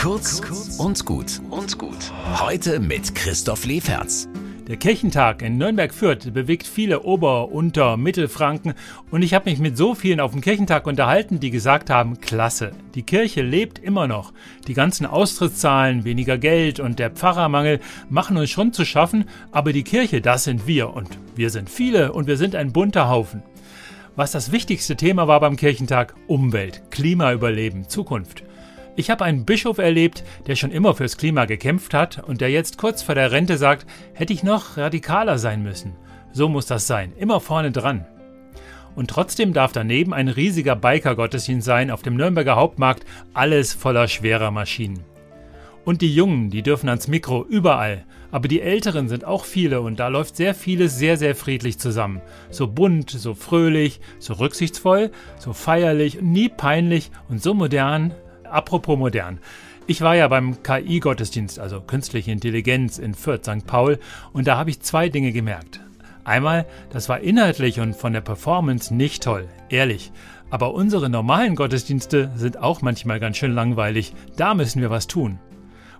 Kurz und gut und gut. Heute mit Christoph Leferz. Der Kirchentag in Nürnberg-Fürth bewegt viele Ober-, Unter-, Mittelfranken und ich habe mich mit so vielen auf dem Kirchentag unterhalten, die gesagt haben, klasse, die Kirche lebt immer noch. Die ganzen Austrittszahlen, weniger Geld und der Pfarrermangel machen uns schon zu schaffen, aber die Kirche, das sind wir und wir sind viele und wir sind ein bunter Haufen. Was das wichtigste Thema war beim Kirchentag? Umwelt, Klimaüberleben, Zukunft. Ich habe einen Bischof erlebt, der schon immer fürs Klima gekämpft hat und der jetzt kurz vor der Rente sagt, hätte ich noch radikaler sein müssen. So muss das sein, immer vorne dran. Und trotzdem darf daneben ein riesiger Biker-Gottesdienst sein auf dem Nürnberger Hauptmarkt, alles voller schwerer Maschinen. Und die Jungen, die dürfen ans Mikro überall. Aber die Älteren sind auch viele und da läuft sehr vieles sehr, sehr friedlich zusammen. So bunt, so fröhlich, so rücksichtsvoll, so feierlich, nie peinlich und so modern. Apropos modern. Ich war ja beim KI-Gottesdienst, also künstliche Intelligenz in Fürth, St. Paul, und da habe ich zwei Dinge gemerkt. Einmal, das war inhaltlich und von der Performance nicht toll, ehrlich. Aber unsere normalen Gottesdienste sind auch manchmal ganz schön langweilig. Da müssen wir was tun.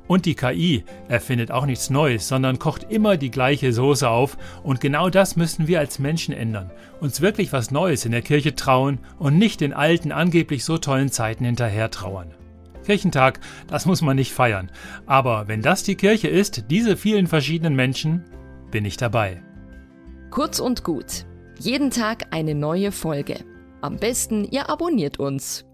Und die KI erfindet auch nichts Neues, sondern kocht immer die gleiche Soße auf. Und genau das müssen wir als Menschen ändern. Uns wirklich was Neues in der Kirche trauen und nicht den alten, angeblich so tollen Zeiten hinterher trauern. Kirchentag, das muss man nicht feiern. Aber wenn das die Kirche ist, diese vielen verschiedenen Menschen, bin ich dabei. Kurz und gut. Jeden Tag eine neue Folge. Am besten, ihr abonniert uns